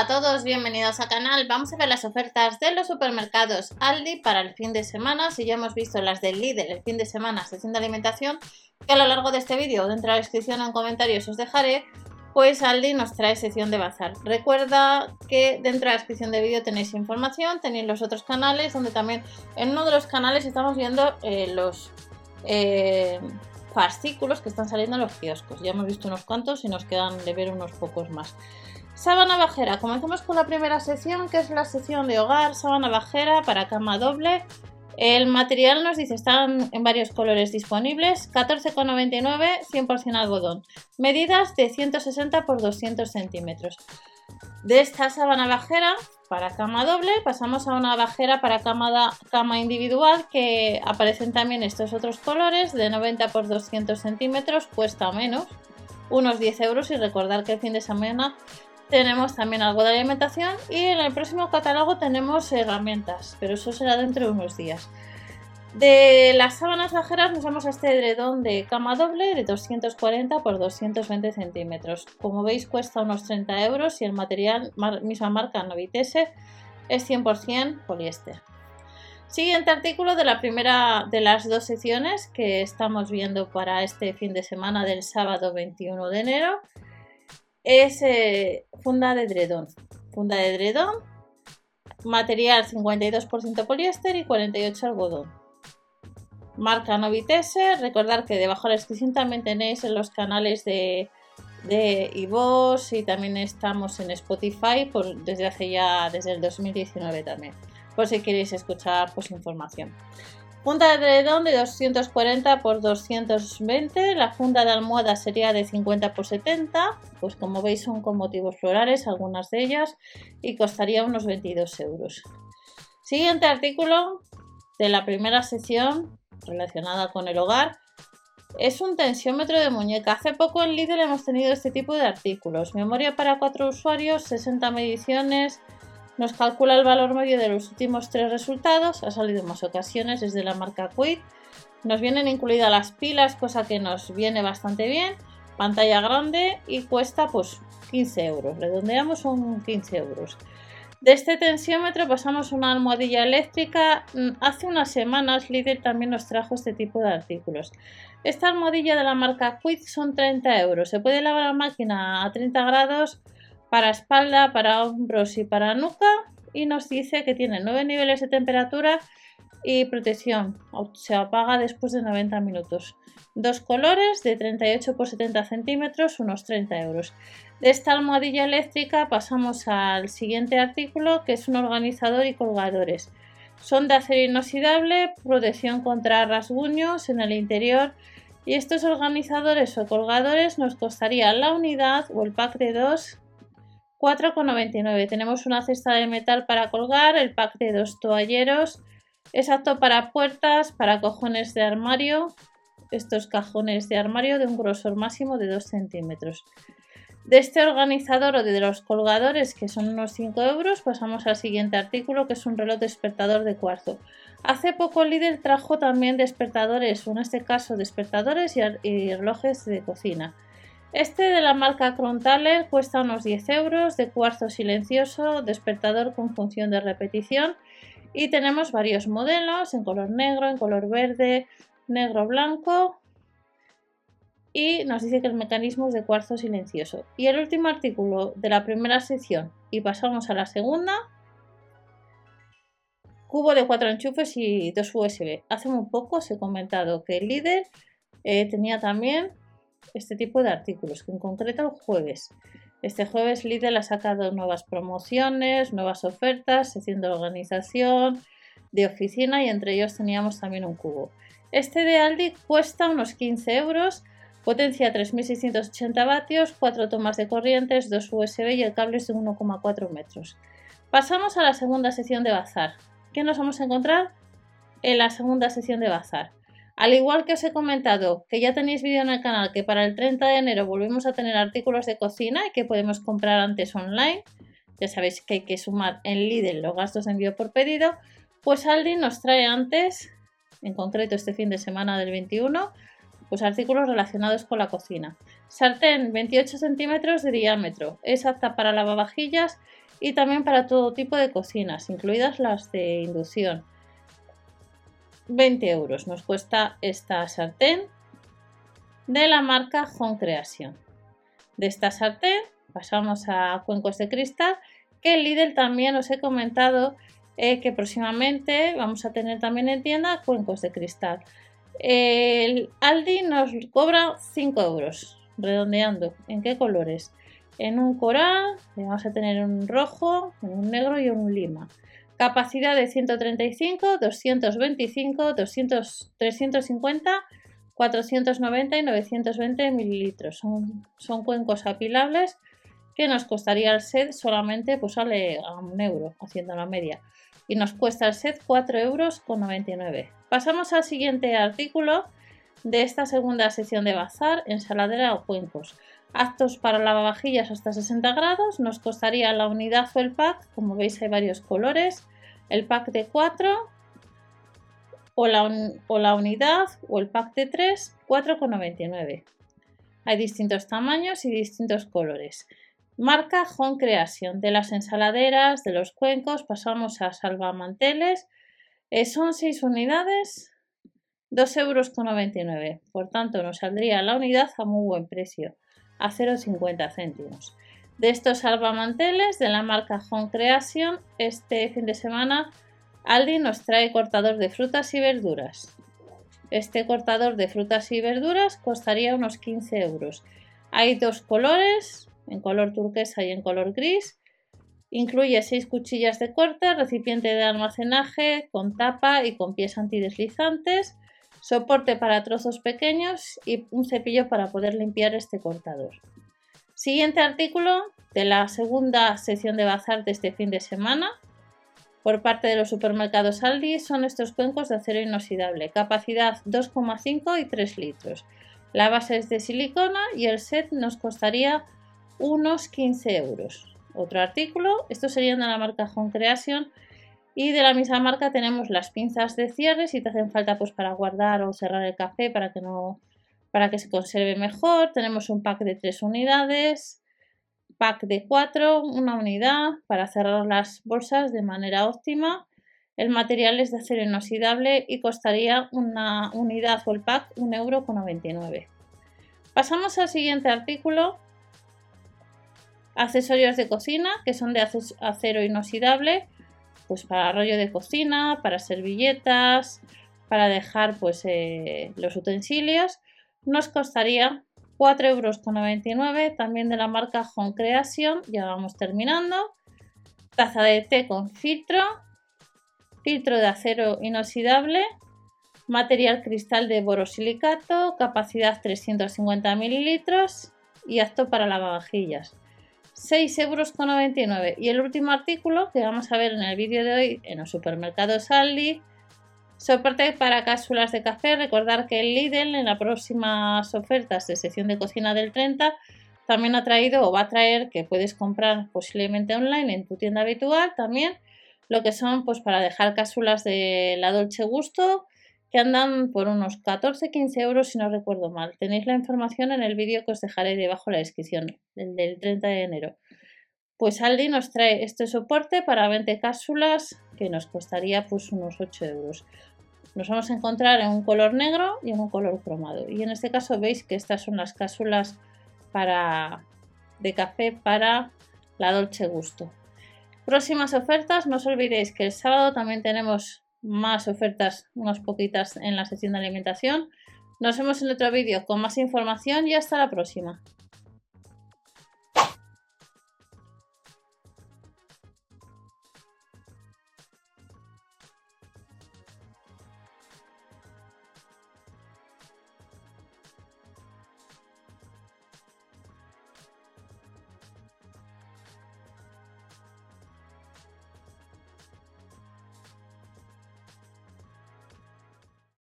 Hola a todos, bienvenidos al canal. Vamos a ver las ofertas de los supermercados Aldi para el fin de semana. Si ya hemos visto las del Lidl el fin de semana, sesión de alimentación, que a lo largo de este vídeo, dentro de la descripción o en comentarios os dejaré, pues Aldi nos trae sección de bazar. Recuerda que dentro de la descripción de vídeo tenéis información, tenéis los otros canales, donde también en uno de los canales estamos viendo eh, los eh, fascículos que están saliendo en los kioscos. Ya hemos visto unos cuantos y nos quedan de ver unos pocos más. Sábana bajera. Comenzamos con la primera sección, que es la sección de hogar. Sábana bajera para cama doble. El material nos dice están en varios colores disponibles. 14,99, 100% algodón. Medidas de 160 por 200 centímetros. De esta sábana bajera para cama doble pasamos a una bajera para cama, cama individual que aparecen también estos otros colores de 90 por 200 centímetros. Cuesta menos, unos 10 euros y recordar que el fin de semana tenemos también algo de alimentación y en el próximo catálogo tenemos herramientas, pero eso será dentro de unos días. De las sábanas bajeras nos vamos a este edredón de cama doble de 240 por 220 centímetros. Como veis cuesta unos 30 euros y el material, misma marca Novitese, es 100% poliéster. Siguiente artículo de la primera de las dos secciones que estamos viendo para este fin de semana del sábado 21 de enero es eh, funda de edredón. Funda de edredón, material 52% poliéster y 48 algodón. Marca Novitese, recordar que debajo de la descripción también tenéis en los canales de, de iVoox y también estamos en Spotify por, desde hace ya, desde el 2019 también, por si queréis escuchar pues información. Funda de edredón de 240 por 220. La funda de almohada sería de 50 por 70. Pues como veis son con motivos florales algunas de ellas y costaría unos 22 euros. Siguiente artículo de la primera sección relacionada con el hogar es un tensiómetro de muñeca. Hace poco en Lidl hemos tenido este tipo de artículos. Memoria para cuatro usuarios, 60 mediciones, nos calcula el valor medio de los últimos tres resultados, ha salido en más ocasiones desde la marca Quid. Nos vienen incluidas las pilas, cosa que nos viene bastante bien. Pantalla grande y cuesta pues 15 euros. Redondeamos son 15 euros. De este tensiómetro pasamos a una almohadilla eléctrica. Mm, hace unas semanas Lidl también nos trajo este tipo de artículos. Esta almohadilla de la marca Quid son 30 euros. Se puede lavar la máquina a 30 grados para espalda, para hombros y para nuca y nos dice que tiene 9 niveles de temperatura y protección. Se apaga después de 90 minutos. Dos colores de 38 por 70 centímetros, unos 30 euros. De esta almohadilla eléctrica pasamos al siguiente artículo que es un organizador y colgadores. Son de acero inoxidable, protección contra rasguños en el interior y estos organizadores o colgadores nos costaría la unidad o el pack de dos 4,99. Tenemos una cesta de metal para colgar, el pack de dos toalleros. Es apto para puertas, para cojones de armario. Estos cajones de armario de un grosor máximo de 2 centímetros. De este organizador o de los colgadores, que son unos 5 euros, pasamos al siguiente artículo, que es un reloj despertador de cuarzo. Hace poco Lidl trajo también despertadores, o en este caso despertadores y relojes de cocina. Este de la marca Crontaler cuesta unos 10 euros, de cuarzo silencioso, despertador con función de repetición y tenemos varios modelos en color negro, en color verde, negro blanco y nos dice que el mecanismo es de cuarzo silencioso. Y el último artículo de la primera sección y pasamos a la segunda. Cubo de cuatro enchufes y dos USB. Hace muy poco os he comentado que el líder eh, tenía también este tipo de artículos, que en concreto el jueves. Este jueves Lidl ha sacado nuevas promociones, nuevas ofertas, sección de organización, de oficina y entre ellos teníamos también un cubo. Este de Aldi cuesta unos 15 euros, potencia 3680 vatios, 4 tomas de corrientes, 2 USB y el cable es de 1,4 metros. Pasamos a la segunda sección de bazar. ¿Qué nos vamos a encontrar? En la segunda sección de bazar. Al igual que os he comentado que ya tenéis vídeo en el canal que para el 30 de enero volvemos a tener artículos de cocina y que podemos comprar antes online, ya sabéis que hay que sumar en Lidl los gastos de envío por pedido, pues Aldi nos trae antes, en concreto este fin de semana del 21, pues artículos relacionados con la cocina. Sartén 28 centímetros de diámetro, es apta para lavavajillas y también para todo tipo de cocinas, incluidas las de inducción. 20 euros nos cuesta esta sartén de la marca Home Creation. De esta sartén pasamos a cuencos de cristal que el Lidl también os he comentado eh, que próximamente vamos a tener también en tienda cuencos de cristal. El Aldi nos cobra 5 euros, redondeando. ¿En qué colores? En un coral, vamos a tener un rojo, un negro y un lima. Capacidad de 135, 225, 200, 350, 490 y 920 mililitros. Son, son cuencos apilables que nos costaría el set solamente, pues sale a un euro haciendo la media. Y nos cuesta el set 4 euros con 99. Pasamos al siguiente artículo de esta segunda sección de bazar, ensaladera o cuencos. Actos para lavavajillas hasta 60 grados, nos costaría la unidad o el pack, como veis hay varios colores, el pack de 4 o la, o la unidad o el pack de 3, 4,99. Hay distintos tamaños y distintos colores. Marca Home Creation. De las ensaladeras, de los cuencos, pasamos a salvamanteles. Eh, son 6 unidades, 2,99 euros. Por tanto, nos saldría la unidad a muy buen precio, a 0,50 céntimos. De estos salvamanteles de la marca Home Creation, este fin de semana Aldi nos trae cortador de frutas y verduras. Este cortador de frutas y verduras costaría unos 15 euros. Hay dos colores, en color turquesa y en color gris. Incluye 6 cuchillas de corte, recipiente de almacenaje con tapa y con pies antideslizantes, soporte para trozos pequeños y un cepillo para poder limpiar este cortador. Siguiente artículo de la segunda sección de bazar de este fin de semana por parte de los supermercados Aldi son estos cuencos de acero inoxidable, capacidad 2,5 y 3 litros. La base es de silicona y el set nos costaría unos 15 euros. Otro artículo, estos serían de la marca Home Creation y de la misma marca tenemos las pinzas de cierre si te hacen falta pues para guardar o cerrar el café para que no para que se conserve mejor. Tenemos un pack de 3 unidades, pack de 4, una unidad para cerrar las bolsas de manera óptima. El material es de acero inoxidable y costaría una unidad o el pack 1,99 euro. Pasamos al siguiente artículo Accesorios de cocina que son de acero inoxidable, pues para rollo de cocina, para servilletas, para dejar pues eh, los utensilios. Nos costaría 4,99 euros, también de la marca Home Creation. Ya vamos terminando. Taza de té con filtro, filtro de acero inoxidable, material cristal de borosilicato, capacidad 350 mililitros y apto para lavavajillas. 6,99 euros. Y el último artículo que vamos a ver en el vídeo de hoy en los supermercados Aldi, soporte para cápsulas de café. Recordar que el Lidl en las próximas ofertas de sección de cocina del 30 también ha traído o va a traer que puedes comprar posiblemente online en tu tienda habitual también lo que son pues para dejar cápsulas de la Dolce Gusto que andan por unos 14-15 euros si no recuerdo mal. Tenéis la información en el vídeo que os dejaré debajo en la descripción, el del 30 de enero. Pues Aldi nos trae este soporte para 20 cápsulas que nos costaría pues unos 8 euros. Nos vamos a encontrar en un color negro y en un color cromado. Y en este caso veis que estas son las cápsulas de café para la Dolce Gusto. Próximas ofertas, no os olvidéis que el sábado también tenemos más ofertas, unas poquitas en la sección de alimentación. Nos vemos en otro vídeo con más información y hasta la próxima.